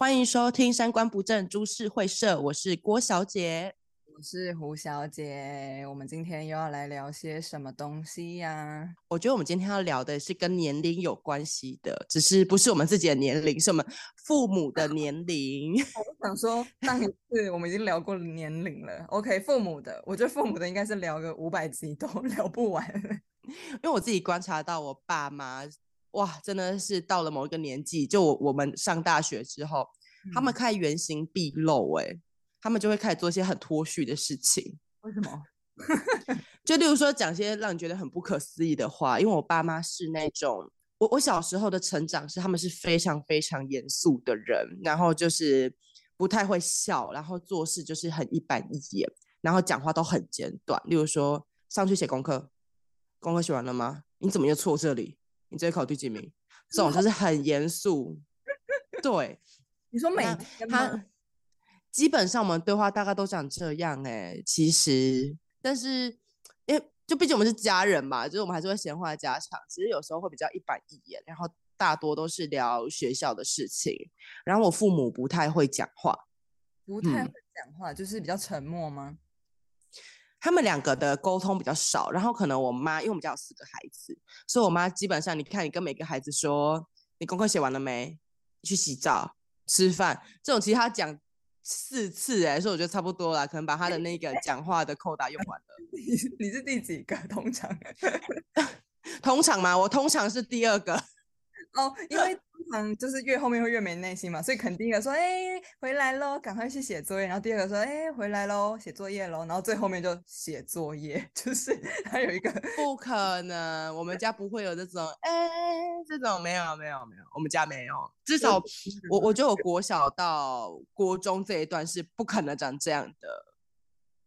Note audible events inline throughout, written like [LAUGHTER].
欢迎收听《三观不正株式会社》，我是郭小姐，我是胡小姐。我们今天又要来聊些什么东西呀？我觉得我们今天要聊的是跟年龄有关系的，只是不是我们自己的年龄，是我们父母的年龄。[LAUGHS] 我想说，上一次我们已经聊过年龄了。OK，父母的，我觉得父母的应该是聊个五百集都 [LAUGHS] 聊不完，因为我自己观察到我爸妈。哇，真的是到了某一个年纪，就我我们上大学之后，嗯、他们开始原形毕露，哎，他们就会开始做一些很脱序的事情。为什么？[LAUGHS] 就例如说讲些让你觉得很不可思议的话，因为我爸妈是那种，我我小时候的成长是他们是非常非常严肃的人，然后就是不太会笑，然后做事就是很一板一眼，然后讲话都很简短。例如说上去写功课，功课写完了吗？你怎么又错这里？你这考第几名？这种就是很严肃。[LAUGHS] 对，你说每他基本上我们对话大概都讲这样哎、欸，其实，但是，因为就毕竟我们是家人嘛，就是我们还是会闲话家常。其实有时候会比较一板一眼，然后大多都是聊学校的事情。然后我父母不太会讲话，不太会讲话，嗯、就是比较沉默吗？他们两个的沟通比较少，然后可能我妈，因为我们家有四个孩子，所以我妈基本上，你看，你跟每个孩子说，你功课写完了没？去洗澡、吃饭，这种其实他讲四次，哎，所以我觉得差不多了，可能把他的那个讲话的扣打用完了。你 [LAUGHS] 你是第几个？通常？[LAUGHS] 通常吗？我通常是第二个。[LAUGHS] 哦，因为通常就是越后面会越没耐心嘛，所以肯定一个说，哎、欸，回来喽，赶快去写作业。然后第二个说，哎、欸，回来喽，写作业喽。然后最后面就写作业，[LAUGHS] 就是还有一个 [LAUGHS] 不可能，我们家不会有这种，哎、欸，这种没有没有没有，我们家没有。至少我我觉得我国小到国中这一段是不可能长这样的。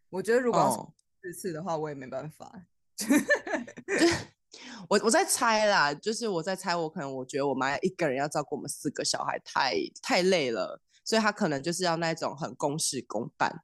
我觉得如果四次的话，我也没办法。[LAUGHS] 我我在猜啦，就是我在猜，我可能我觉得我妈一个人要照顾我们四个小孩太太累了，所以她可能就是要那种很公事公办，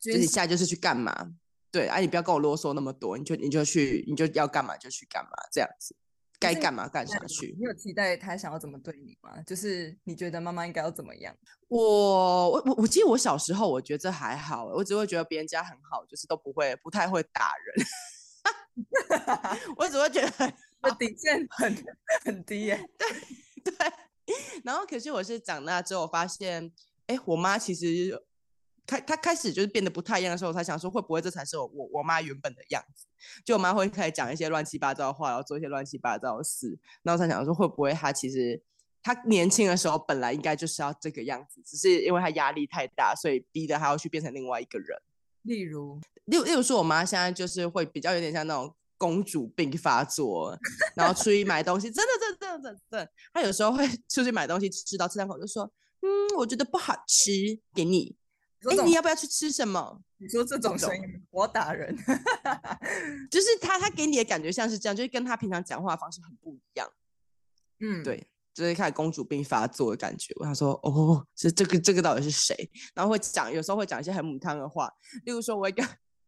就是你现在就是去干嘛，对，哎、啊，你不要跟我啰嗦那么多，你就你就去，你就要干嘛就去干嘛，这样子，该干嘛干下去。你有期待他想要怎么对你吗？就是你觉得妈妈应该要怎么样？我我我我记得我小时候，我觉得这还好，我只会觉得别人家很好，就是都不会不太会打人。[LAUGHS] 我只会觉得我底线很很低耶，对 [LAUGHS] 对。然后可是我是长大之后发现，哎，我妈其实开她开始就是变得不太一样的时候，我才想说会不会这才是我我我妈原本的样子？就我妈会开始讲一些乱七八糟的话，然后做一些乱七八糟的事，然后才想说会不会她其实她年轻的时候本来应该就是要这个样子，只是因为她压力太大，所以逼得她要去变成另外一个人。例如，例例如说，我妈现在就是会比较有点像那种公主病发作，然后出去买东西，真的，真的，真的，真的，她有时候会出去买东西，吃到吃两口就说，嗯，我觉得不好吃，给你，哎，你要不要去吃什么？你说这种声音，我打人，就是她，她给你的感觉像是这样，就是跟她平常讲话的方式很不一样，嗯，对。就是开始公主病发作的感觉，我想说，哦，是这个这个到底是谁？然后会讲，有时候会讲一些很母汤的话，例如说，我一个。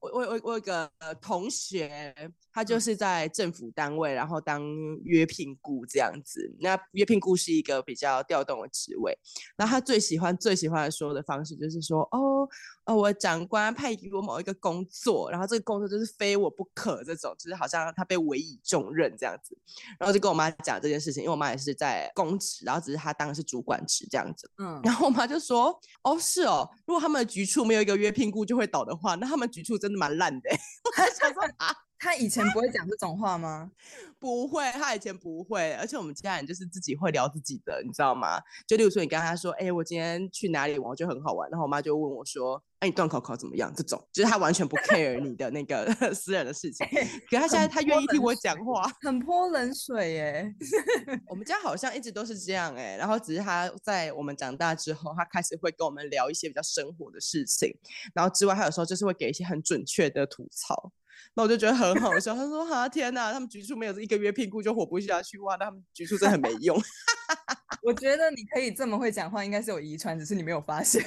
我我我我有个同学，他就是在政府单位，然后当约聘雇这样子。那约聘雇是一个比较调动的职位。然后他最喜欢最喜欢说的方式就是说，哦哦，我长官派给我某一个工作，然后这个工作就是非我不可，这种就是好像他被委以重任这样子。然后就跟我妈讲这件事情，因为我妈也是在公职，然后只是她当的是主管职这样子。嗯，然后我妈就说，哦是哦，如果他们的局处没有一个约聘雇就会倒的话，那他。他们局处真的蛮烂的，[LAUGHS] 我还想说 [LAUGHS] 啊，他以前不会讲这种话吗？[LAUGHS] 不会，他以前不会，而且我们家人就是自己会聊自己的，你知道吗？就例如说，你跟他说，哎、欸，我今天去哪里玩，我觉得很好玩，然后我妈就问我说，哎、欸，你断考考怎么样？这种就是他完全不 care 你的那个 [LAUGHS] 私人的事情，欸、可他现在他愿意听我讲话，很泼冷水耶。[LAUGHS] 我们家好像一直都是这样哎，然后只是他在我们长大之后，他开始会跟我们聊一些比较生活的事情，然后之外，他有时候就是会给一些很准确的吐槽。那我就觉得很好笑。他说：“哈天哪，他们局处没有一个月聘雇就活不下去哇！那他们局处真的很没用。” [LAUGHS] 我觉得你可以这么会讲话，应该是有遗传，只是你没有发现。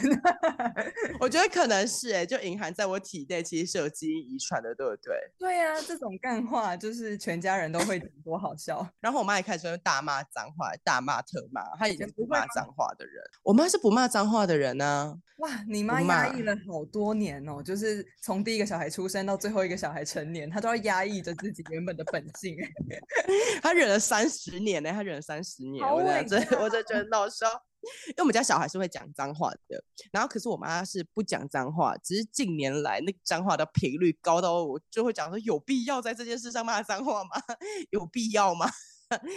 [LAUGHS] 我觉得可能是哎、欸，就隐含在我体内，其实是有基因遗传的，对不对？对呀、啊，这种干话就是全家人都会讲，多好笑。[LAUGHS] 然后我妈也开始会大骂脏话，大骂特骂，她以前不骂脏话的人。我妈是不骂脏话的人呢、啊。哇，你妈压抑了好多年哦，就是从第一个小孩出生到最后一个小孩成年，她都要压抑着自己原本的本性。[LAUGHS] 她忍了三十年呢，她忍了三十年，我真的，我就觉得闹笑。因为我们家小孩是会讲脏话的，然后可是我妈是不讲脏话，只是近年来那个脏话的频率高到我就会讲说，有必要在这件事上骂脏话吗？[LAUGHS] 有必要吗？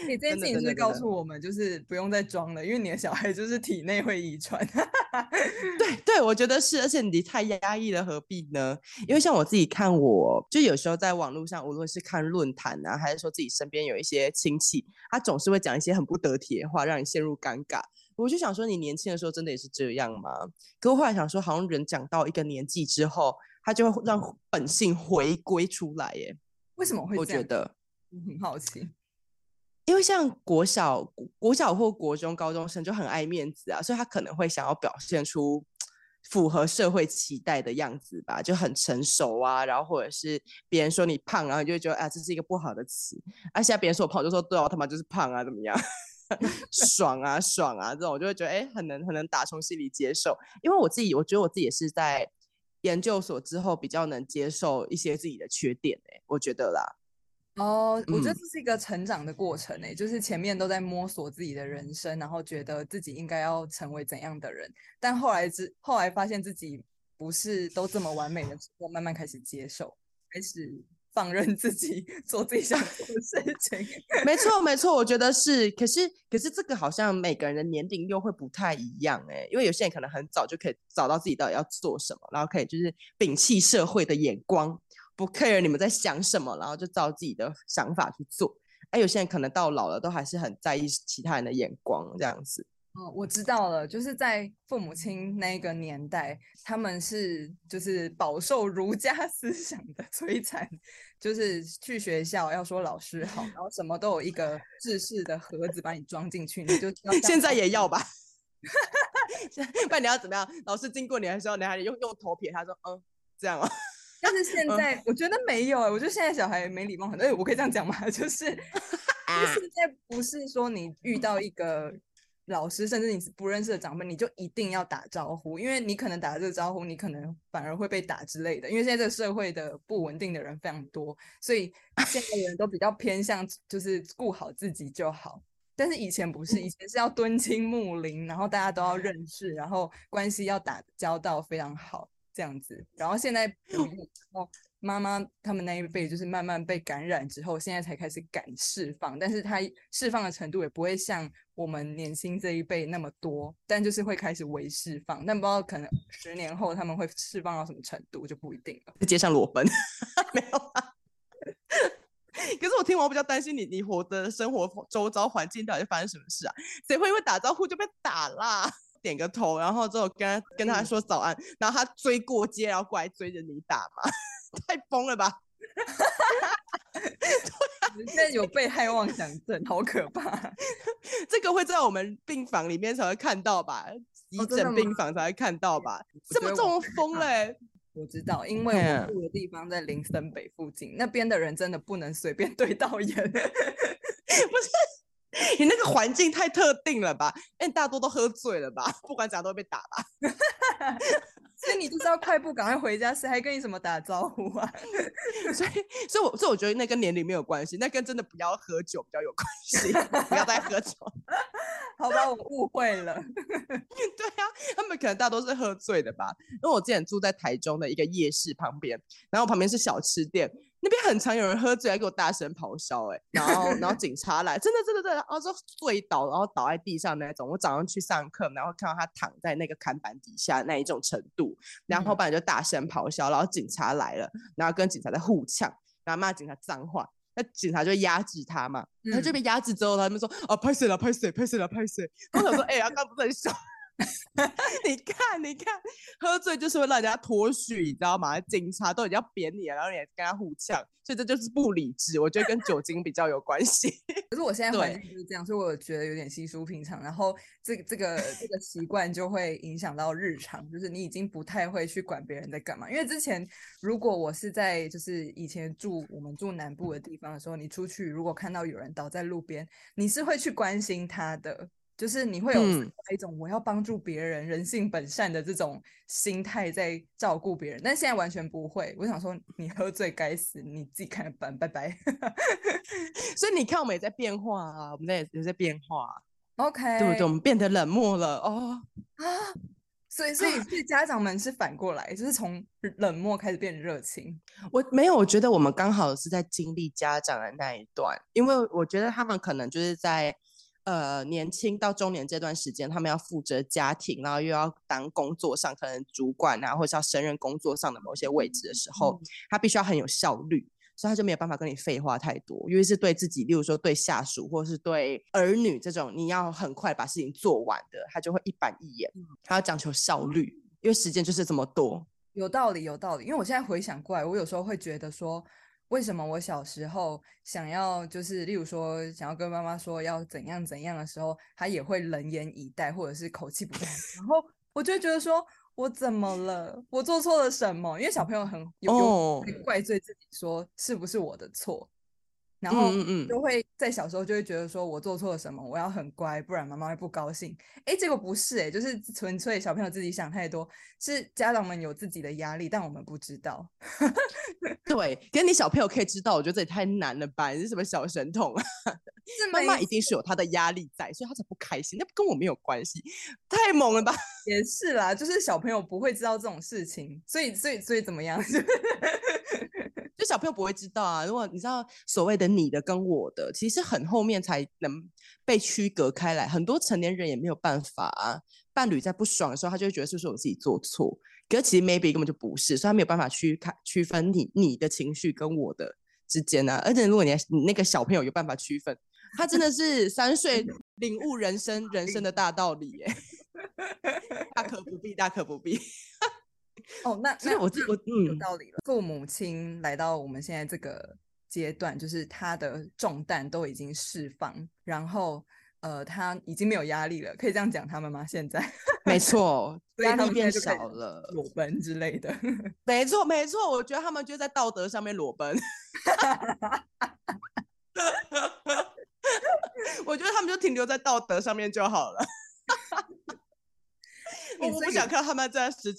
你 [LAUGHS] 这件事情是告诉我们，就是不用再装了，因为你的小孩就是体内会遗传。[LAUGHS] 对对，我觉得是，而且你太压抑了，何必呢？因为像我自己看我，我就有时候在网络上，无论是看论坛啊，还是说自己身边有一些亲戚，他总是会讲一些很不得体的话，让你陷入尴尬。我就想说，你年轻的时候真的也是这样吗？可我后来想说，好像人长到一个年纪之后，他就会让本性回归出来。耶，为什么会觉得很好奇。因为像国小、国小或国中高中生就很爱面子啊，所以他可能会想要表现出符合社会期待的样子吧，就很成熟啊，然后或者是别人说你胖，然后你就会觉得啊，这是一个不好的词。而、啊、现在别人说我胖，就说对哦，他妈就是胖啊，怎么样？[LAUGHS] 爽啊，爽啊，这种我就会觉得哎，很能很能打从心里接受。因为我自己，我觉得我自己也是在研究所之后比较能接受一些自己的缺点哎，我觉得啦。哦，我觉得这是一个成长的过程诶、欸，嗯、就是前面都在摸索自己的人生，然后觉得自己应该要成为怎样的人，但后来之后来发现自己不是都这么完美的时候，慢慢开始接受，开始放任自己做自己想做的事情。没错，[LAUGHS] 没错，我觉得是。可是，可是这个好像每个人的年龄又会不太一样诶、欸，因为有些人可能很早就可以找到自己到底要做什么，然后可以就是摒弃社会的眼光。不 care 你们在想什么，然后就照自己的想法去做。哎，有些人可能到老了都还是很在意其他人的眼光，这样子。哦，我知道了，就是在父母亲那个年代，他们是就是饱受儒家 [LAUGHS] 思想的摧残，就是去学校要说老师好，然后什么都有一个制式的盒子把你装进去，你就现在也要吧？[LAUGHS] 不然你要怎么样？老师经过你的时候，你还得用用头撇他说，嗯，这样啊。但是现在我觉得没有哎、欸，我觉得现在小孩没礼貌很多。哎，我可以这样讲吗？[LAUGHS] 就是，就是现在不是说你遇到一个老师，甚至你是不认识的长辈，你就一定要打招呼，因为你可能打这个招呼，你可能反而会被打之类的。因为现在这个社会的不稳定的人非常多，所以现在的人都比较偏向就是顾好自己就好。但是以前不是，以前是要敦亲睦邻，然后大家都要认识，然后关系要打交道非常好。这样子，然后现在，哦，妈妈他们那一辈就是慢慢被感染之后，现在才开始敢释放，但是他释放的程度也不会像我们年轻这一辈那么多，但就是会开始微释放，但不知道可能十年后他们会释放到什么程度就不一定了。街上裸奔，[LAUGHS] 没有啊？可是我听完我比较担心你，你活的生活周遭环境到底发生什么事啊？谁会因为打招呼就被打啦？点个头，然后之后跟他跟他说早安，然后他追过街，然后过来追着你打嘛，[LAUGHS] 太疯了吧！[LAUGHS] 你现在有被害妄想症，好可怕。[LAUGHS] 这个会在我们病房里面才会看到吧？急诊病房才会看到吧？这么这么疯嘞？我知道，因为我住的地方在林森北附近，那边的人真的不能随便对到眼。不是。你那个环境太特定了吧？哎，大多都喝醉了吧？不管怎样都会被打吧？[LAUGHS] 所以你就是要快步赶快回家，谁还跟你什么打招呼啊？[LAUGHS] 所以，所以我，所以我觉得那跟年龄没有关系，那跟真的不要喝酒比较有关系。[LAUGHS] 不要再喝酒，好吧？我误会了。对啊，他们可能大多是喝醉的吧？因为我之前住在台中的一个夜市旁边，然后旁边是小吃店。那边很常有人喝醉还给我大声咆哮，哎，然后然后 [LAUGHS] 警察来，真的真的真的，然后就醉倒，然后倒在地上那种。我早上去上课，然后看到他躺在那个看板底下那一种程度，然后后来就大声咆哮，然后警察来了，然后跟警察在互呛，然后骂警察脏话，那警察就压制他嘛，他就被压制之后，他们说啊，拍谁了，拍谁，拍谁了，拍谁。我想说，哎、欸，他刚不在笑。[LAUGHS] 你看，你看，喝醉就是会让人家脱序，你知道吗？警察都已经要扁你了，然后你还跟他互呛，所以这就是不理智。我觉得跟酒精比较有关系。[LAUGHS] 可是我现在环境就是这样，所以我觉得有点稀疏平常。然后这个这个这个习惯就会影响到日常，就是你已经不太会去管别人在干嘛。因为之前如果我是在就是以前住我们住南部的地方的时候，你出去如果看到有人倒在路边，你是会去关心他的。就是你会有一种我要帮助别人、嗯、人性本善的这种心态在照顾别人，但现在完全不会。我想说，你喝醉该死，你自己看着办，拜拜。[LAUGHS] 所以你看，我们也在变化啊，我们在也在变化。OK，对不对？我们变得冷漠了哦啊！[GASPS] 所以，所以，所以家长们是反过来，就是从冷漠开始变热情。我没有，我觉得我们刚好是在经历家长的那一段，因为我觉得他们可能就是在。呃，年轻到中年这段时间，他们要负责家庭，然后又要当工作上可能主管啊，或者是要胜任工作上的某些位置的时候，嗯、他必须要很有效率，所以他就没有办法跟你废话太多，因为是对自己，例如说对下属或是对儿女这种，你要很快把事情做完的，他就会一板一眼，他要讲求效率，因为时间就是这么多。有道理，有道理。因为我现在回想过来，我有时候会觉得说。为什么我小时候想要就是，例如说想要跟妈妈说要怎样怎样的时候，她也会冷眼以待，或者是口气不对，然后我就觉得说，我怎么了？我做错了什么？因为小朋友很有有怪罪自己，说是不是我的错？然后就会在小时候就会觉得说，我做错了什么，我要很乖，不然妈妈会不高兴。哎，结果不是哎，就是纯粹小朋友自己想太多，是家长们有自己的压力，但我们不知道。[LAUGHS] 对，跟你小朋友可以知道，我觉得这也太难了吧？你是什么小神童啊？[LAUGHS] 妈妈一定是有她的压力在，所以她才不开心，那跟我没有关系。太猛了吧？也是啦，就是小朋友不会知道这种事情，所以所以所以怎么样？[LAUGHS] 就小朋友不会知道啊，如果你知道所谓的你的跟我的，其实很后面才能被区隔开来。很多成年人也没有办法啊。伴侣在不爽的时候，他就会觉得是不是我自己做错？可是其实 maybe 根本就不是，所以他没有办法区开区分你你的情绪跟我的之间啊。而且如果你你那个小朋友有办法区分，他真的是三岁 [LAUGHS] 领悟人生人生的大道理耶，[LAUGHS] 大可不必，大可不必。哦，那所以我我嗯有道理了。父母亲来到我们现在这个阶段，就是他的重担都已经释放，然后呃，他已经没有压力了，可以这样讲他们吗？现在 [LAUGHS] 没错，压力变少了，裸奔之类的。[LAUGHS] 没错没错，我觉得他们就在道德上面裸奔。[LAUGHS] 我觉得他们就停留在道德上面就好了。我不想看他们在实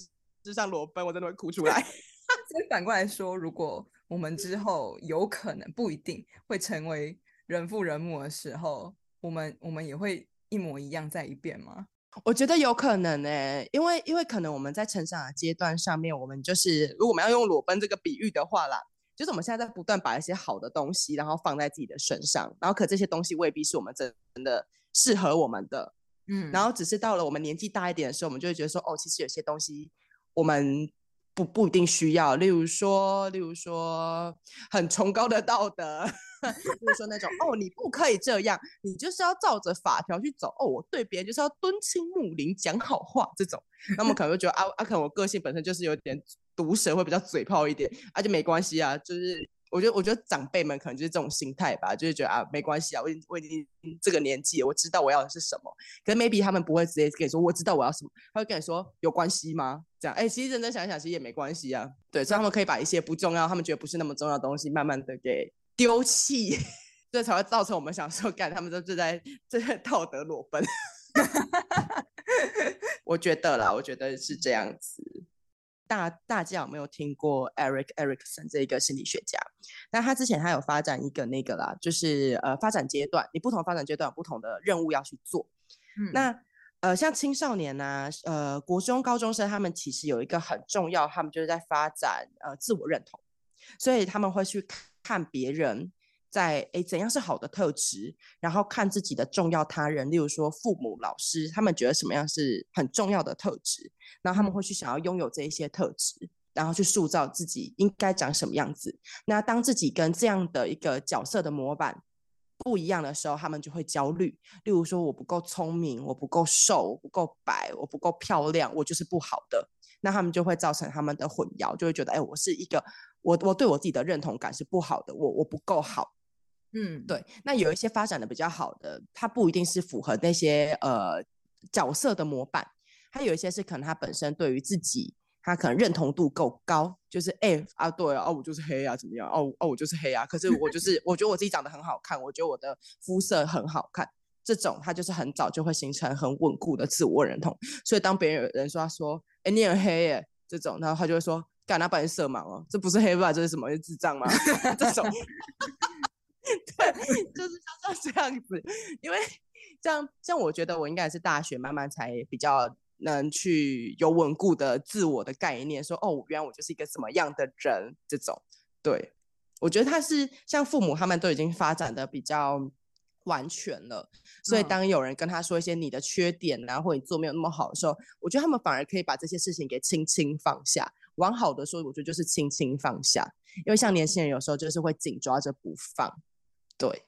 际。就像裸奔，我真的会哭出来。[LAUGHS] 所以反过来说，如果我们之后有可能不一定会成为人父人母的时候，我们我们也会一模一样再一遍吗？我觉得有可能诶、欸，因为因为可能我们在成长的阶段上面，我们就是如果我们要用裸奔这个比喻的话啦，就是我们现在在不断把一些好的东西，然后放在自己的身上，然后可这些东西未必是我们真的适合我们的，嗯，然后只是到了我们年纪大一点的时候，我们就会觉得说，哦，其实有些东西。我们不不一定需要，例如说，例如说很崇高的道德，[LAUGHS] 例如说那种哦，你不可以这样，你就是要照着法条去走。哦，我对别人就是要敦亲睦邻，讲好话这种，那么可能会觉得啊啊，可能我个性本身就是有点毒舌，会比较嘴炮一点，啊就没关系啊，就是。我觉得，我觉得长辈们可能就是这种心态吧，就是觉得啊，没关系啊，我已经我已经这个年纪，我知道我要的是什么。可是 maybe 他们不会直接跟你说，我知道我要什么，他会跟你说，有关系吗？这样，哎，其实认真想想，其实也没关系啊。对，所以他们可以把一些不重要，他们觉得不是那么重要的东西，慢慢的给丢弃，[LAUGHS] 这才会造成我们想说，干他们都是在这在道德裸奔。[LAUGHS] 我觉得啦，我觉得是这样子。大大家有没有听过 Eric Erikson 这一个心理学家？那他之前他有发展一个那个啦，就是呃发展阶段，你不同发展阶段有不同的任务要去做。嗯、那呃像青少年呢、啊，呃国中高中生，他们其实有一个很重要，他们就是在发展呃自我认同，所以他们会去看别人。在诶，怎样是好的特质？然后看自己的重要他人，例如说父母、老师，他们觉得什么样是很重要的特质，然后他们会去想要拥有这一些特质，然后去塑造自己应该长什么样子。那当自己跟这样的一个角色的模板不一样的时候，他们就会焦虑。例如说，我不够聪明，我不够瘦，我不够白，我不够漂亮，我就是不好的。那他们就会造成他们的混淆，就会觉得，哎，我是一个，我我对我自己的认同感是不好的，我我不够好。嗯，对。那有一些发展的比较好的，他不一定是符合那些呃角色的模板，他有一些是可能他本身对于自己。他可能认同度够高，就是哎、欸、啊，对啊，我就是黑啊，怎么样？哦哦，我就是黑啊。可是我就是，我觉得我自己长得很好看，我觉得我的肤色很好看。这种他就是很早就会形成很稳固的自我认同。所以当别人有人说他说，哎、你很黑耶，这种，然后他就会说，干那把你色盲哦，这不是黑吧？这是什么？是智障吗？[LAUGHS] 这种，[LAUGHS] 对，就是像这样子。因为这样，像我觉得我应该是大学慢慢才比较。能去有稳固的自我的概念，说哦，原来我就是一个什么样的人，这种，对，我觉得他是像父母他们都已经发展的比较完全了，所以当有人跟他说一些你的缺点啊，或者你做没有那么好的时候，我觉得他们反而可以把这些事情给轻轻放下。往好的说，我觉得就是轻轻放下，因为像年轻人有时候就是会紧抓着不放，对。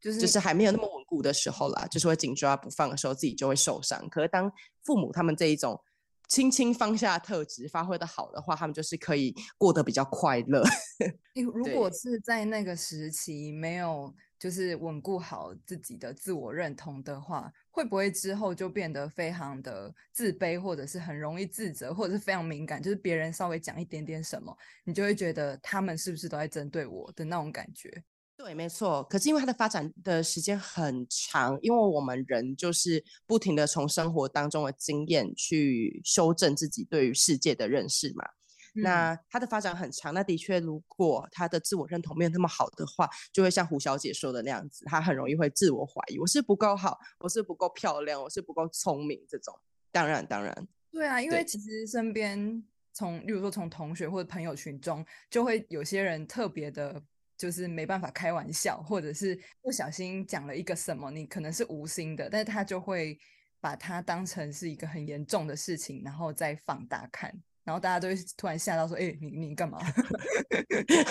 就是就是还没有那么稳固的时候啦，就是会紧抓不放的时候，自己就会受伤。可是当父母他们这一种轻轻放下特质发挥的好的话，他们就是可以过得比较快乐。[LAUGHS] 如果是在那个时期没有就是稳固好自己的自我认同的话，会不会之后就变得非常的自卑，或者是很容易自责，或者是非常敏感？就是别人稍微讲一点点什么，你就会觉得他们是不是都在针对我的那种感觉？对，没错。可是因为它的发展的时间很长，因为我们人就是不停的从生活当中的经验去修正自己对于世界的认识嘛。嗯、那它的发展很长，那的确，如果他的自我认同没有那么好的话，就会像胡小姐说的那样子，他很容易会自我怀疑，我是不够好，我是不够漂亮，我是不够聪明这种。当然，当然，对啊，因为其实身边从，例如说从同学或者朋友群中，就会有些人特别的。就是没办法开玩笑，或者是不小心讲了一个什么，你可能是无心的，但是他就会把它当成是一个很严重的事情，然后再放大看，然后大家都会突然吓到说：“哎、你你干嘛？”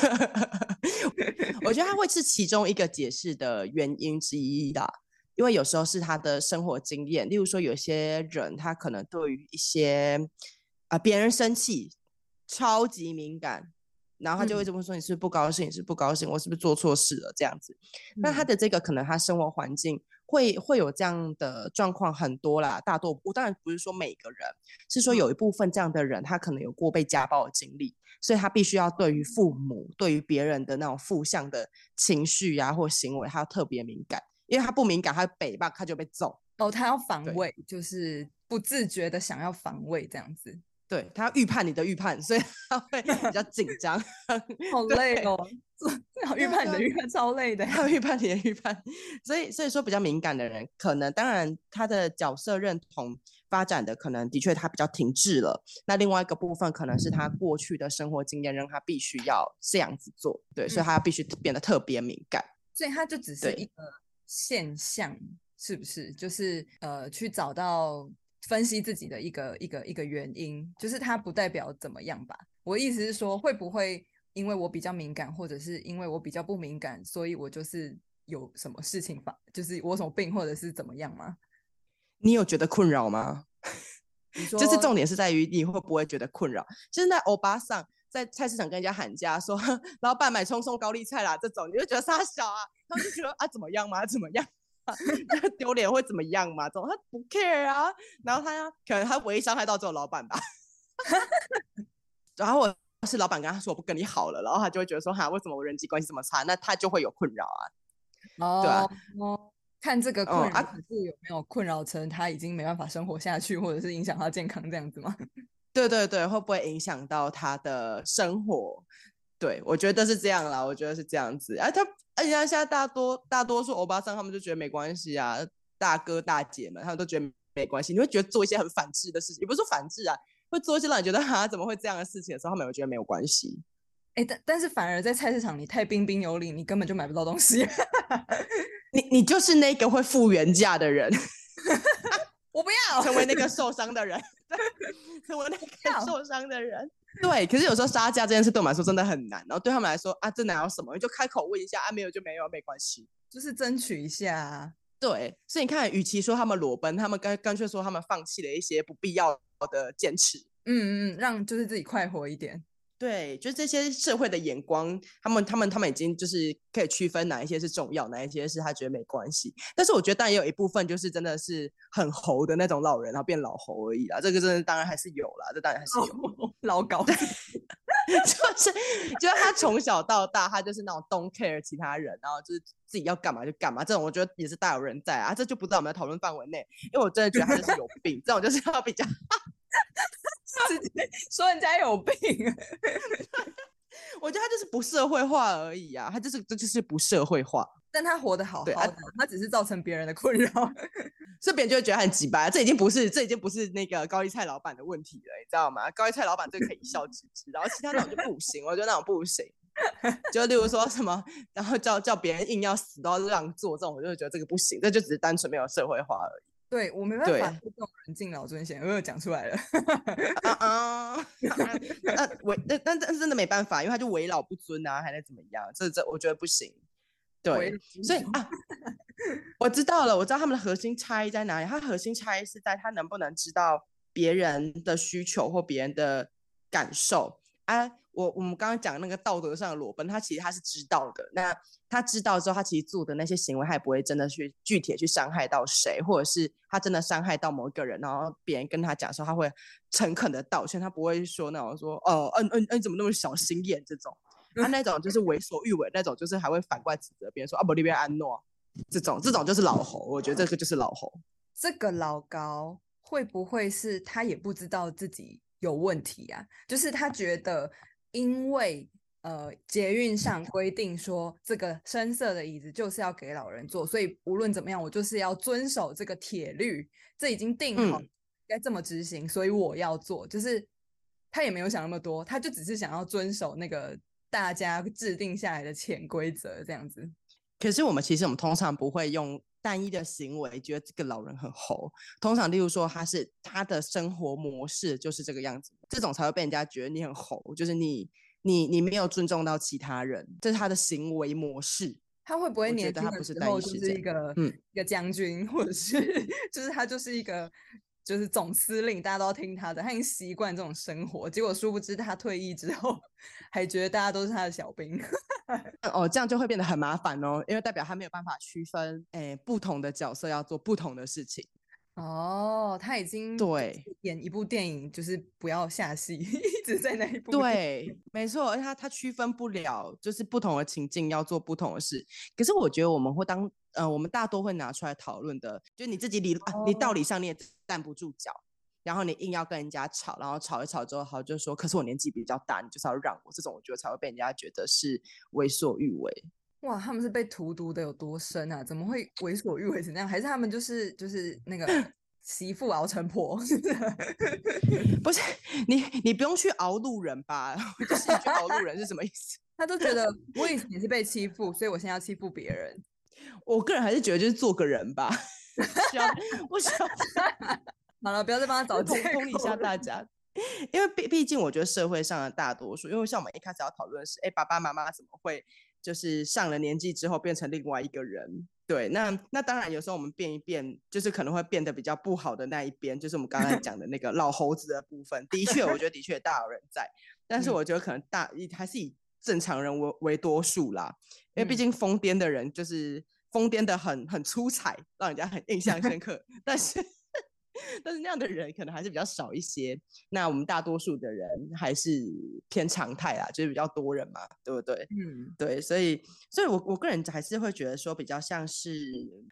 [LAUGHS] 我觉得他会是其中一个解释的原因之一的，因为有时候是他的生活经验，例如说有些人他可能对于一些啊、呃、别人生气超级敏感。然后他就会这么说：“你是不是不高兴？你是不高兴？我是不是做错事了？这样子。嗯”那他的这个可能他生活环境会会有这样的状况很多啦。大多我当然不是说每个人，是说有一部分这样的人，他可能有过被家暴的经历，所以他必须要对于父母、对于别人的那种负向的情绪啊或行为，他要特别敏感。因为他不敏感，他北吧他就被揍。哦，他要防卫，就是不自觉的想要防卫这样子。对，他要预判你的预判，所以他会比较紧张，[LAUGHS] 好累哦。最好预判你的预判超累的，他预判你的预判，所以所以说比较敏感的人，可能当然他的角色认同发展的可能的确他比较停滞了。那另外一个部分可能是他过去的生活经验让他必须要这样子做，对，所以他必须变得特别敏感。所以他就只是一个现象，是不是？就是呃，去找到。分析自己的一个一个一个原因，就是它不代表怎么样吧？我的意思是说，会不会因为我比较敏感，或者是因为我比较不敏感，所以我就是有什么事情发，就是我有什么病，或者是怎么样吗？你有觉得困扰吗？[LAUGHS] [LAUGHS] 就是重点是在于你会不会觉得困扰？就是在欧巴桑在菜市场跟人家喊价说，[LAUGHS] 老板买葱送高丽菜啦，这种你就觉得傻小啊，他们就觉得啊怎么样吗？怎么样？[LAUGHS] 丢脸会怎么样嘛？这种他不 care 啊，然后他，可能他唯一伤害到只有老板吧。[LAUGHS] 然后我是老板跟他说我不跟你好了，然后他就会觉得说哈，为什么我人际关系这么差？那他就会有困扰啊。哦，对啊，哦，看这个困扰是有没有困扰成他已经没办法生活下去，或者是影响他健康这样子吗？[LAUGHS] 对对对，会不会影响到他的生活？对，我觉得是这样啦，我觉得是这样子。哎，他，哎呀，现在大多大多数欧巴桑他们就觉得没关系啊，大哥大姐们他们都觉得没关系。你会觉得做一些很反智的事情，也不是说反智啊，会做一些让你觉得哈怎么会这样的事情的时候，他们会觉得没有关系。哎，但但是反而在菜市场你太彬彬有礼，你根本就买不到东西。[LAUGHS] 你你就是那个会付原价的人，我不要 [LAUGHS] 成为那个受伤的人，[LAUGHS] 成为那个受伤的人。[LAUGHS] 对，可是有时候杀价这件事对我们来说真的很难，然后对他们来说啊，这哪有什么？你就开口问一下啊，没有就没有，没关系。就是争取一下啊。对，所以你看，与其说他们裸奔，他们干干脆说他们放弃了一些不必要的坚持。嗯嗯，让就是自己快活一点。对，就这些社会的眼光，他们他们他们已经就是可以区分哪一些是重要，哪一些是他觉得没关系。但是我觉得当然也有一部分就是真的是很猴的那种老人，然后变老猴而已啦。这个真的当然还是有啦，这当然还是有。哦、老高，[LAUGHS] 就是就是他从小到大，他就是那种 don't care 其他人，然后就是自己要干嘛就干嘛。这种我觉得也是大有人在啊，这就不在我们的讨论范围内，因为我真的觉得他就是有病。这种就是要比较。[LAUGHS] 说人家有病，[LAUGHS] 我觉得他就是不社会化而已啊，他就是这就是不社会化，但他活得好好的，啊、他只是造成别人的困扰，[LAUGHS] 所以别人就会觉得很机掰。这已经不是这已经不是那个高丽菜老板的问题了，你知道吗？高丽菜老板这个可以一笑置之，然后其他那种就不行，我觉得那种不行。就例如说什么，然后叫叫别人硬要死都要让座这种，我就觉得这个不行，这就只是单纯没有社会化而已。对，我没办法这种人敬老尊贤，我又讲出来了。啊啊！那我那但但真的没办法，因为他就为老不尊啊，还能怎么样？这这我觉得不行。对，所以啊，我知道了，我知道他们的核心差异在哪里。他核心差异是在他能不能知道别人的需求或别人的感受啊。我我们刚刚讲那个道德上裸奔，他其实他是知道的。那他知道之后，他其实做的那些行为，他也不会真的去具体去伤害到谁，或者是他真的伤害到某一个人，然后别人跟他讲说，他会诚恳的道歉，他不会说那种说哦，嗯嗯嗯，怎么那么小心眼这种。他那种就是为所欲为那种，就是还会反过来指责别人说啊，不，那边安诺这种，这种就是老猴。我觉得这个就是老猴。这个老高会不会是他也不知道自己有问题啊？就是他觉得。因为呃，捷运上规定说这个深色的椅子就是要给老人坐，所以无论怎么样，我就是要遵守这个铁律，这已经定好该这么执行，所以我要做。就是他也没有想那么多，他就只是想要遵守那个大家制定下来的潜规则这样子。可是我们其实我们通常不会用单一的行为觉得这个老人很猴，通常例如说他是他的生活模式就是这个样子，这种才会被人家觉得你很猴，就是你你你没有尊重到其他人，这是他的行为模式。他会不会年轻的时候就是一个嗯一个将军，或者是 [LAUGHS] 就是他就是一个。就是总司令，大家都要听他的，他已经习惯这种生活。结果殊不知，他退役之后，[LAUGHS] 还觉得大家都是他的小兵。[LAUGHS] 哦，这样就会变得很麻烦哦，因为代表他没有办法区分，诶，不同的角色要做不同的事情。哦，他已经对演一部电影，就是不要下戏，[LAUGHS] 一直在那一部。对，没错，而且他他区分不了，就是不同的情境要做不同的事。可是我觉得我们会当。呃，我们大多会拿出来讨论的，就你自己理、oh. 啊，你道理上你也站不住脚，然后你硬要跟人家吵，然后吵一吵之后，好就说，可是我年纪比较大，你就是要让我，这种我觉得才会被人家觉得是为所欲为。哇，他们是被荼毒的有多深啊？怎么会为所欲为成这样？还是他们就是就是那个 [LAUGHS] 媳妇熬成婆？[LAUGHS] 不是你，你不用去熬路人吧？[LAUGHS] 就是去熬路人是什么意思？他都觉得我以前也是被欺负，所以我现在要欺负别人。我个人还是觉得就是做个人吧，需要不需要好了，不要再帮他找借口一下大家，因为毕毕竟我觉得社会上的大多数，因为像我们一开始要讨论的是，哎，爸爸妈妈怎么会就是上了年纪之后变成另外一个人？对，那那当然有时候我们变一变，就是可能会变得比较不好的那一边，就是我们刚才 [LAUGHS] 讲的那个老猴子的部分。的确，我觉得的确大有人在，但是我觉得可能大还是以正常人为为多数啦，因为毕竟疯癫的人就是。疯癫的很很出彩，让人家很印象深刻。[LAUGHS] 但是，但是那样的人可能还是比较少一些。那我们大多数的人还是偏常态啊，就是比较多人嘛，对不对？嗯，对。所以，所以我我个人还是会觉得说，比较像是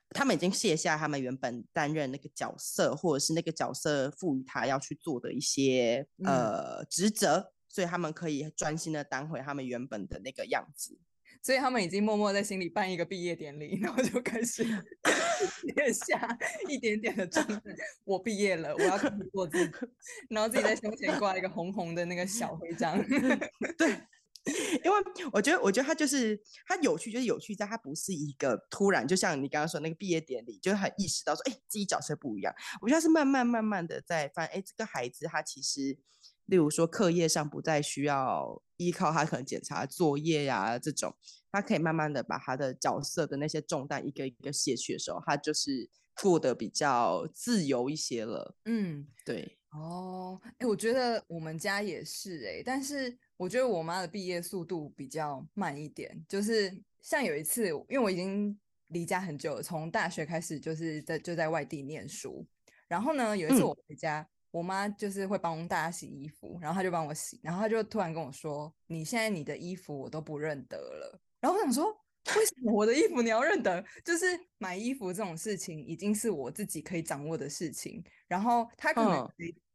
他们已经卸下他们原本担任那个角色，或者是那个角色赋予他要去做的一些、嗯、呃职责，所以他们可以专心的当回他们原本的那个样子。所以他们已经默默在心里办一个毕业典礼，然后就开始下一点点的状态。我毕业了，我要开始做自己，然后自己在胸前挂一个红红的那个小徽章。对，因为我觉得，我觉得他就是他有趣，就是有趣在他不是一个突然，就像你刚刚说那个毕业典礼，就很意识到说，哎，自己角色不一样。我觉得他是慢慢慢慢的在发现，哎，这个孩子他其实。例如说，课业上不再需要依靠他，可能检查作业呀、啊、这种，他可以慢慢的把他的角色的那些重担一个一个卸去的时候，他就是过得比较自由一些了。嗯，对。哦，哎，我觉得我们家也是哎，但是我觉得我妈的毕业速度比较慢一点，就是像有一次，因为我已经离家很久了，从大学开始就是在就在外地念书，然后呢，有一次我回家，嗯、我妈就是会帮大家洗衣服，然后她就帮我洗，然后她就突然跟我说：“你现在你的衣服我都不认得了。”然后我想说。为什么我的衣服你要认得？就是买衣服这种事情已经是我自己可以掌握的事情，然后他可能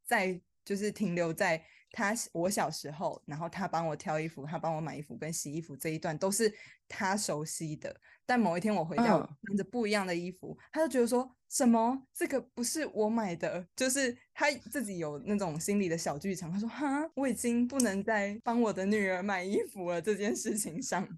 在就是停留在他我小时候，然后他帮我挑衣服，他帮我买衣服跟洗衣服这一段都是他熟悉的。但某一天我回家穿着不一样的衣服，他就觉得说什么这个不是我买的，就是他自己有那种心理的小剧场。他说哈，我已经不能再帮我的女儿买衣服了，这件事情上。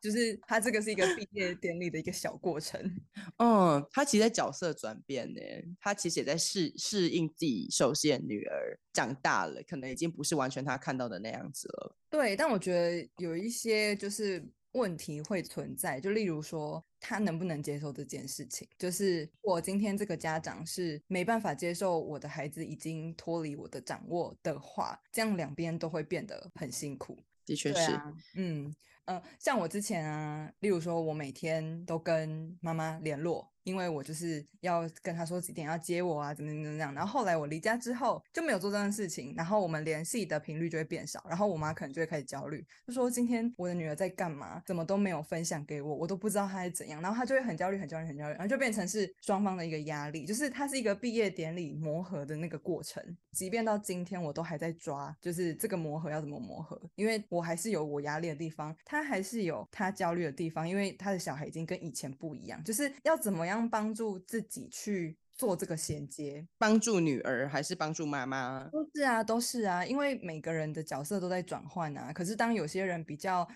就是他这个是一个毕业典礼的一个小过程，[LAUGHS] 嗯，他其实在角色转变呢，他其实也在适适应自己熟悉的女儿长大了，可能已经不是完全他看到的那样子了。对，但我觉得有一些就是问题会存在，就例如说他能不能接受这件事情，就是我今天这个家长是没办法接受我的孩子已经脱离我的掌握的话，这样两边都会变得很辛苦。的确是，啊、嗯。嗯，像我之前啊，例如说，我每天都跟妈妈联络。因为我就是要跟他说几点要接我啊，怎么怎么怎么样。然后后来我离家之后就没有做这件事情，然后我们联系的频率就会变少，然后我妈可能就会开始焦虑，就说今天我的女儿在干嘛，怎么都没有分享给我，我都不知道她是怎样。然后她就会很焦虑，很焦虑，很焦虑，然后就变成是双方的一个压力，就是它是一个毕业典礼磨合的那个过程。即便到今天我都还在抓，就是这个磨合要怎么磨合，因为我还是有我压力的地方，她还是有她焦虑的地方，因为她的小孩已经跟以前不一样，就是要怎么样。帮助自己去做这个衔接，帮助女儿还是帮助妈妈？都是啊，都是啊，因为每个人的角色都在转换啊。可是当有些人比较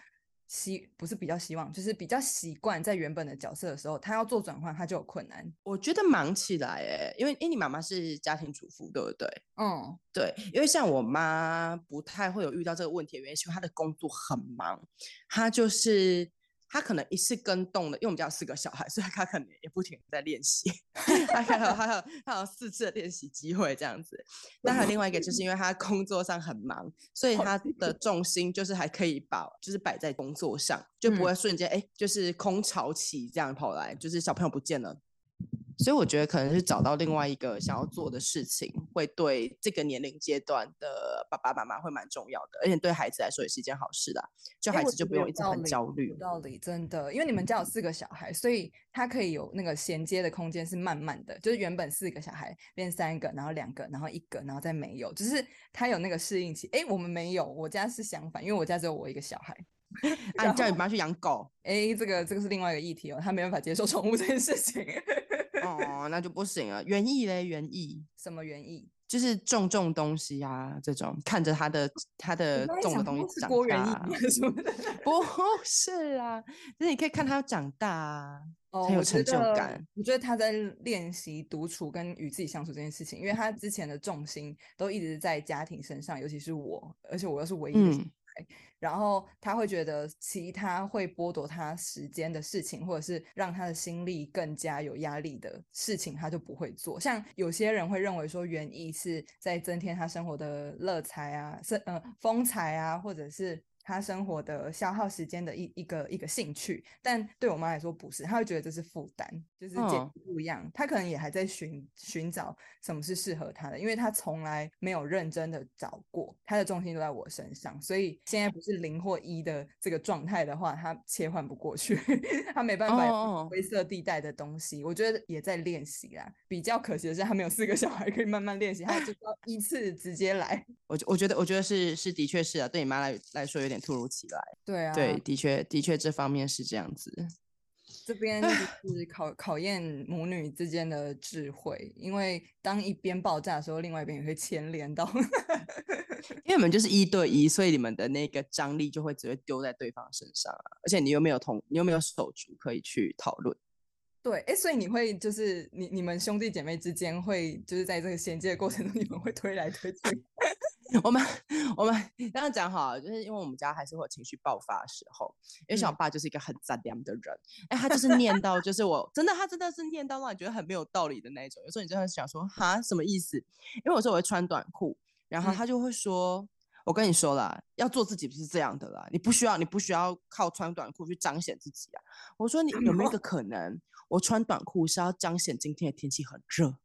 希，不是比较希望，就是比较习惯在原本的角色的时候，他要做转换，他就有困难。我觉得忙起来，哎，因为因为你妈妈是家庭主妇，对不对？嗯，对，因为像我妈不太会有遇到这个问题的原因，是因为她的工作很忙，她就是。他可能一次跟动的，因为我们家有四个小孩，[LAUGHS] 所以他可能也不停在练习。他还有还有还有四次的练习机会这样子。那还有另外一个，就是因为他工作上很忙，所以他的重心就是还可以把就是摆在工作上，就不会瞬间哎、嗯欸、就是空巢期这样跑来，就是小朋友不见了。所以我觉得可能是找到另外一个想要做的事情，会对这个年龄阶段的爸爸妈妈会蛮重要的，而且对孩子来说也是一件好事啦。就孩子就不用一直很焦虑。有道理，真的，因为你们家有四个小孩，所以他可以有那个衔接的空间是慢慢的，就是原本四个小孩变三个，然后两个，然后一个，然后再没有，就是他有那个适应期。哎，我们没有，我家是相反，因为我家只有我一个小孩。啊，你 [LAUGHS] 叫你妈去养狗？哎，这个这个是另外一个议题哦，他没办法接受宠物这件事情。哦，那就不行了。园艺嘞，园艺什么园艺？就是种种东西啊，这种看着他的他的种的东西长大。[LAUGHS] 不是啊，就是你可以看他长大啊，哦、很有成就感我。我觉得他在练习独处跟与自己相处这件事情，因为他之前的重心都一直在家庭身上，尤其是我，而且我又是唯一的。然后他会觉得其他会剥夺他时间的事情，或者是让他的心力更加有压力的事情，他就不会做。像有些人会认为说，园艺是在增添他生活的乐彩啊，是、呃、风采啊，或者是。他生活的消耗时间的一一个一个兴趣，但对我妈来说不是，她会觉得这是负担，就是简直不一样。她、哦、可能也还在寻寻找什么是适合他的，因为他从来没有认真的找过，他的重心都在我身上，所以现在不是零或一的这个状态的话，他切换不过去，[LAUGHS] 他没办法有灰色地带的东西。我觉得也在练习啦，比较可惜的是他没有四个小孩可以慢慢练习，他就要一次直接来。我我觉得我觉得是是的确是啊，对你妈来来说有点突如其来，对啊，对，的确，的确，这方面是这样子。这边就 [LAUGHS] 是考考验母女之间的智慧，因为当一边爆炸的时候，另外一边也会牵连到。因为你们就是一对一，所以你们的那个张力就会只会丢在对方身上啊，而且你又没有同，你又没有手足可以去讨论。对，哎，所以你会就是你你们兄弟姐妹之间会就是在这个衔接的过程中，[LAUGHS] 你们会推来推去。[LAUGHS] 我们我们这样讲好，就是因为我们家还是会有情绪爆发的时候，因为小爸就是一个很善良的人，哎、嗯，他就是念到，就是我真的，他真的是念到让你觉得很没有道理的那种。有时候你真的想说，哈，什么意思？因为有时候我会穿短裤，然后他就会说，嗯、我跟你说啦，要做自己不是这样的啦，你不需要，你不需要靠穿短裤去彰显自己啊。我说你有没有一个 [LAUGHS] 可能，我穿短裤是要彰显今天的天气很热，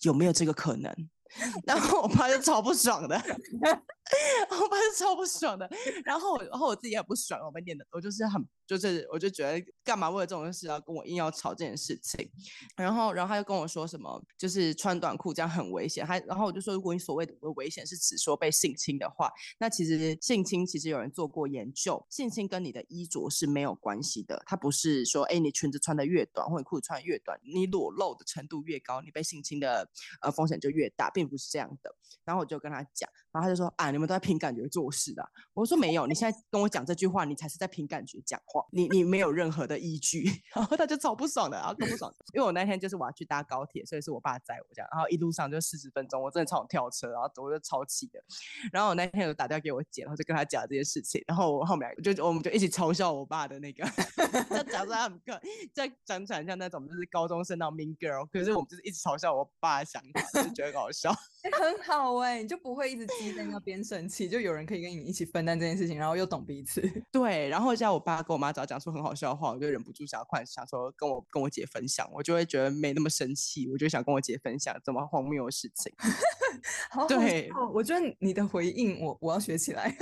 有没有这个可能？[LAUGHS] 然后我爸就超不爽的，[LAUGHS] 我爸就超不爽的，然后然后我自己也不爽，我们念的，我就是很。就是，我就觉得干嘛为了这种事要跟我硬要吵这件事情，然后，然后他就跟我说什么，就是穿短裤这样很危险。还，然后我就说，如果你所谓的危险是指说被性侵的话，那其实性侵其实有人做过研究，性侵跟你的衣着是没有关系的，它不是说，哎，你裙子穿的越短或者裤子穿越短，你裸露的程度越高，你被性侵的呃风险就越大，并不是这样的。然后我就跟他讲，然后他就说，啊，你们都在凭感觉做事的。我说没有，你现在跟我讲这句话，你才是在凭感觉讲话。你你没有任何的依据，[LAUGHS] 然后他就超不爽的，然后更不爽，因为我那天就是我要去搭高铁，所以是我爸载我这样，然后一路上就四十分钟，我真的超想跳车，然后我就超气的，然后我那天有打电话给我姐，然后就跟他讲这件事情，然后我后面就我们就一起嘲笑我爸的那个，[LAUGHS] 他讲说他很个在讲起来像那种就是高中生那种 mean girl，可是我们就是一直嘲笑我爸的想法，就觉得很好笑。欸、很好哎、欸，你就不会一直积在那边生气，就有人可以跟你一起分担这件事情，然后又懂彼此。[LAUGHS] 对，然后像我爸跟我妈只要讲出很好笑的话，我就忍不住想快想说跟我跟我姐分享，我就会觉得没那么生气，我就想跟我姐分享这么荒谬的事情。好好对，我觉得你的回应我我要学起来。[LAUGHS]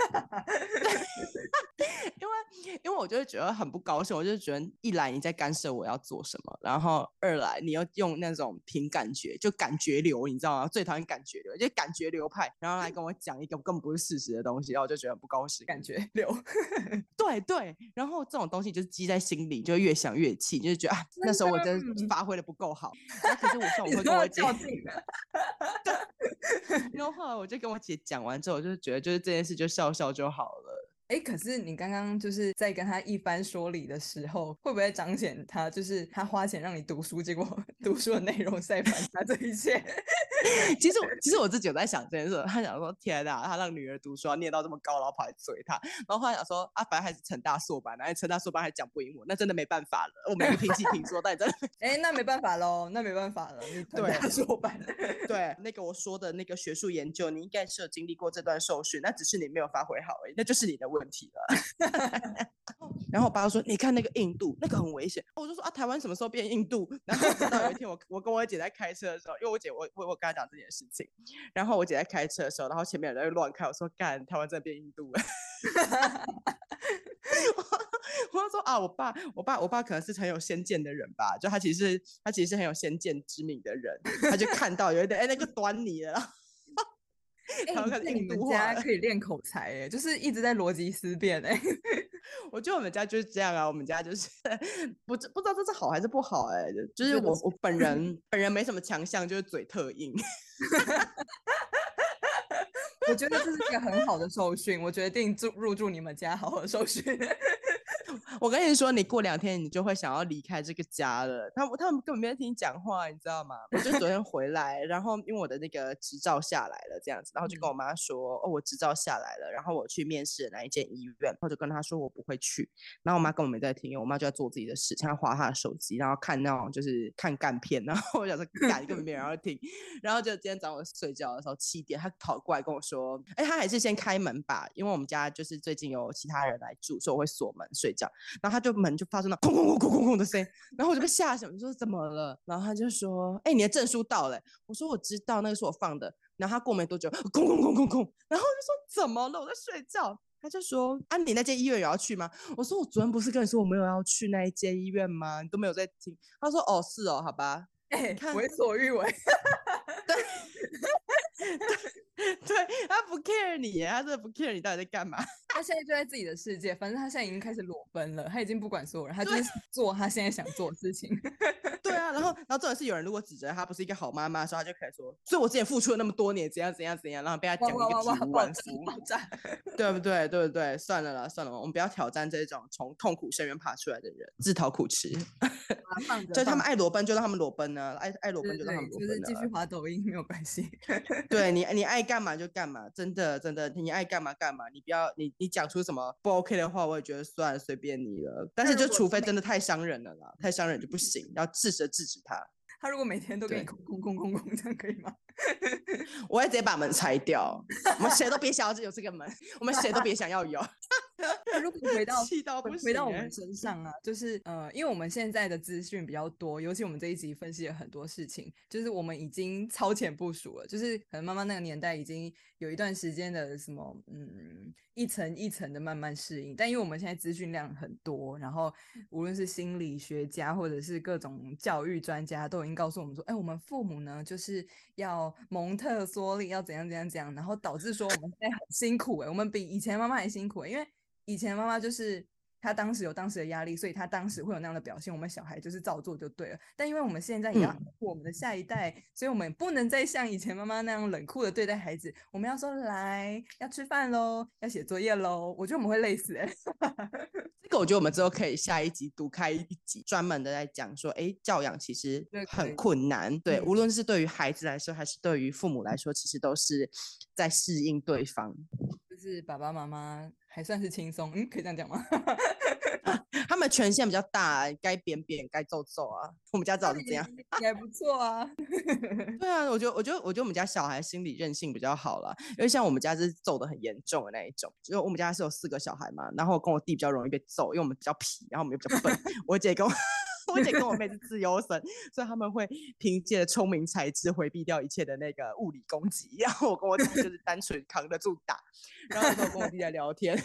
因为因为我就会觉得很不高兴，我就觉得一来你在干涉我要做什么，然后二来你要用那种凭感觉，就感觉流，你知道吗？最讨厌感觉流，就感觉流派，然后来跟我讲一个根本不是事实的东西，然后我就觉得很不高兴。感觉流，[LAUGHS] 对对，然后这种东西就是积在心里，就越想越气，就是觉得啊，那时候我真的发挥的不够好。那可是我说 [LAUGHS] 我会跟我姐，对，然后后来我就跟我姐讲完之后，我就觉得就是这件事就笑笑就好了。哎，可是你刚刚就是在跟他一番说理的时候，会不会彰显他就是他花钱让你读书，结果读书的内容在反他这一切？[LAUGHS] 其实我，其实我自己有在想这件事。他想说，天哪，他让女儿读书要念到这么高，然后跑来追他。然后后来想说，啊，反正还是成大硕班，然后成大硕班还讲不赢我，那真的没办法了。我没听戏听说，但真的，[LAUGHS] 哎，那没办法喽，那没办法了。你成大硕班，对，对，那个我说的那个学术研究，你应该是有经历过这段受训，那只是你没有发挥好而已，那就是你的问题了。[LAUGHS] 然后我爸说，你看那个印度，那个很危险。我就说啊，台湾什么时候变印度？然后直到有一天我，我 [LAUGHS] 我跟我姐在开车的时候，因为我姐我我我跟她讲这件事情，然后我姐在开车的时候，然后前面有人在乱开，我说干，台湾真的变印度了。[LAUGHS] 我就说啊，我爸我爸我爸可能是很有先见的人吧，就他其实他其实是很有先见之明的人，他就看到有一点哎那个端倪了。哎、欸，你们家可以练口才哎，就是一直在逻辑思辨哎。[LAUGHS] 我觉得我们家就是这样啊，我们家就是 [LAUGHS] 不不知道这是好还是不好哎，就是我我本人本人没什么强项，就是嘴特硬。[LAUGHS] 我觉得这是一个很好的受训，我决定住入住你们家，好好受训。我跟你说，你过两天你就会想要离开这个家了。他们他们根本没在听你讲话，你知道吗？我就昨天回来，然后因为我的那个执照下来了，这样子，然后就跟我妈说，嗯、哦，我执照下来了，然后我去面试哪一间医院，或者跟他说我不会去。然后我妈根本没在听，因为我妈就在做自己的事情，她划她的手机，然后看那种就是看干片。然后我想说，[LAUGHS] 干根本没人要听。然后就今天早上我睡觉的时候七点，她跑过来跟我说，哎，她还是先开门吧，因为我们家就是最近有其他人来住，所以我会锁门睡觉。然后他就门就发出那空空空空空空的声音，然后我就被吓醒，我说怎么了？然后他就说：“哎、欸，你的证书到了。”我说：“我知道，那个是我放的。”然后他过没多久，空空空空空，然后我就说：“怎么了？我在睡觉。”他就说：“啊，你那间医院也要去吗？”我说：“我昨天不是跟你说我没有要去那一间医院吗？你都没有在听。”他说：“哦，是哦，好吧。”哎，为所欲为。[LAUGHS] [LAUGHS] 对。对，他不 care 你，他真的不 care 你到底在干嘛。他现在就在自己的世界，反正他现在已经开始裸奔了，他已经不管所有人，他就是做他现在想做的事情。[LAUGHS] 对啊，然后然后重点是有人如果指责他不是一个好妈妈的时候，他就可以说，所以我之前付出了那么多年，怎样怎样怎样，然后被他讲一个体无完肤，爆炸，[LAUGHS] 对不对？对不对？算了啦，算了，我们不要挑战这种从痛苦深渊爬出来的人，自讨苦吃。就他们爱裸奔，就让他们裸奔呢、啊，爱爱裸奔就让他们裸奔、啊、就是继续滑抖音没有关系。对你，你爱干嘛就干嘛，真的真的，你爱干嘛干嘛，你不要你你讲出什么不 OK 的话，我也觉得算了，随便你了。但是就除非真的太伤人了啦，太伤人就不行，要适时制止他。他如果每天都给你空空空空空，这样可以吗？[LAUGHS] 我会直接把门拆掉，我们谁都别想要有这个门，我们谁都别想要有。如果回到 [LAUGHS] 气到不行，回到我们身上啊，就是呃，因为我们现在的资讯比较多，尤其我们这一集分析了很多事情，就是我们已经超前部署了，就是可能妈妈那个年代已经有一段时间的什么嗯一层一层的慢慢适应，但因为我们现在资讯量很多，然后无论是心理学家或者是各种教育专家都已经告诉我们说，哎，我们父母呢就是要蒙特梭利，要怎样怎样怎样，然后导致说我们现在很辛苦哎，我们比以前妈妈还辛苦，因为。以前妈妈就是她当时有当时的压力，所以他当时会有那样的表现。我们小孩就是照做就对了。但因为我们现在也要我们的下一代，嗯，所以我们不能再像以前妈妈那样冷酷的对待孩子。我们要说来要吃饭喽，要写作业喽。我觉得我们会累死哎。[LAUGHS] 这个我觉得我们之后可以下一集独开一集，专门的在讲说，哎，教养其实很困难。对，无论是对于孩子来说，还是对于父母来说，其实都是在适应对方。就是爸爸妈妈。还算是轻松，嗯，可以这样讲吗？他们权限比较大，该扁扁，该揍揍啊。我们家至少是这样，[LAUGHS] 也还不错啊。[LAUGHS] 对啊，我觉得，我觉得，我觉得我们家小孩心理韧性比较好了，因为像我们家是揍的很严重的那一种。就我们家是有四个小孩嘛，然后跟我弟比较容易被揍，因为我们比较皮，然后我们又比较笨。[LAUGHS] 我姐跟我。我姐跟我妹是自由神，所以他们会凭借聪明才智回避掉一切的那个物理攻击。然后我跟我弟就是 [LAUGHS] 单纯扛得住打。然后我跟我弟在聊天，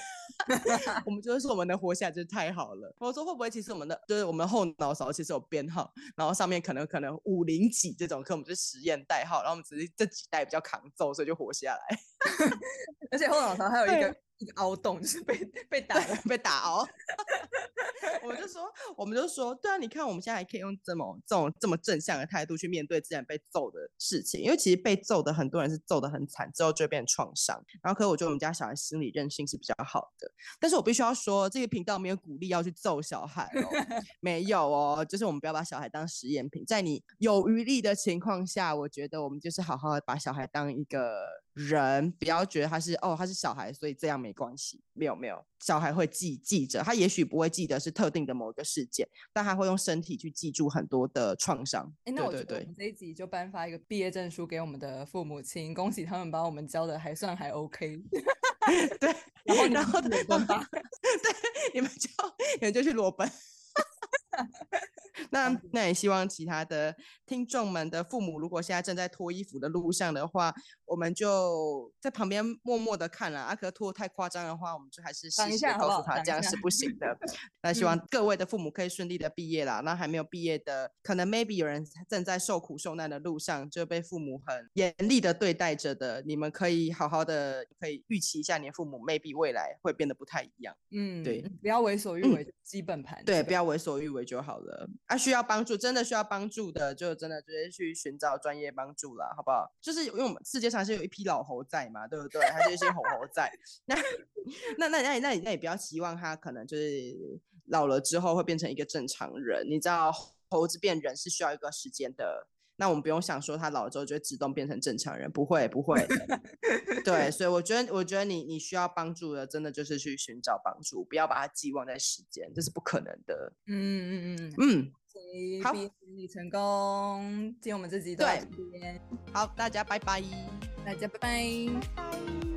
[LAUGHS] 我们就是说我们能活下来真是太好了。我说会不会其实我们的就是我们后脑勺其实有编号，然后上面可能可能五零几这种，可我们是实验代号，然后我们只是这几代比较扛揍，所以就活下来。[LAUGHS] 而且后脑勺还有一个。一个凹洞就是被被打被打凹，[LAUGHS] 我们就说，我们就说，对啊，你看我们现在还可以用这么这种这么正向的态度去面对自然被揍的事情，因为其实被揍的很多人是揍的很惨，之后就会变成创伤。然后，可是我觉得我们家小孩心理韧性是比较好的，但是我必须要说，这个频道没有鼓励要去揍小孩哦，[LAUGHS] 没有哦，就是我们不要把小孩当实验品，在你有余力的情况下，我觉得我们就是好好的把小孩当一个。人不要觉得他是哦，他是小孩，所以这样没关系。没有没有，小孩会记记着，他也许不会记得是特定的某一个事件，但他会用身体去记住很多的创伤。哎，那我觉得我们这一集就颁发一个毕业证书给我们的父母亲，恭喜他们把我们教的还算还 OK。[LAUGHS] 对，[LAUGHS] 然后然后裸奔吧，[LAUGHS] 对，你们就你们就去裸奔。那那也希望其他的听众们的父母，如果现在正在脱衣服的路上的话，我们就在旁边默默的看了。阿、啊、可脱太夸张的话，我们就还是细细告诉他这样是不行的。[LAUGHS] 那希望各位的父母可以顺利的毕业啦。那还没有毕业的，可能 maybe 有人正在受苦受难的路上，就被父母很严厉的对待着的。你们可以好好的，可以预期一下，你的父母 maybe 未来会变得不太一样。嗯，对，不要为所欲为，基本盘、嗯。对，不要为所欲为就好了。啊，需要帮助，真的需要帮助的，就真的直接去寻找专业帮助了，好不好？就是因为我们世界上是有一批老猴在嘛，对不对？还是一些猴猴在。那那那那那你那也不要期望他可能就是老了之后会变成一个正常人。你知道猴子变人是需要一个时间的。那我们不用想说他老了之后就会自动变成正常人，不会不会。对，所以我觉得我觉得你你需要帮助的，真的就是去寻找帮助，不要把它寄望在时间，这是不可能的。嗯嗯嗯嗯。好，你成功，今天我们这集到这边。好，大家拜拜，大家拜拜。拜拜。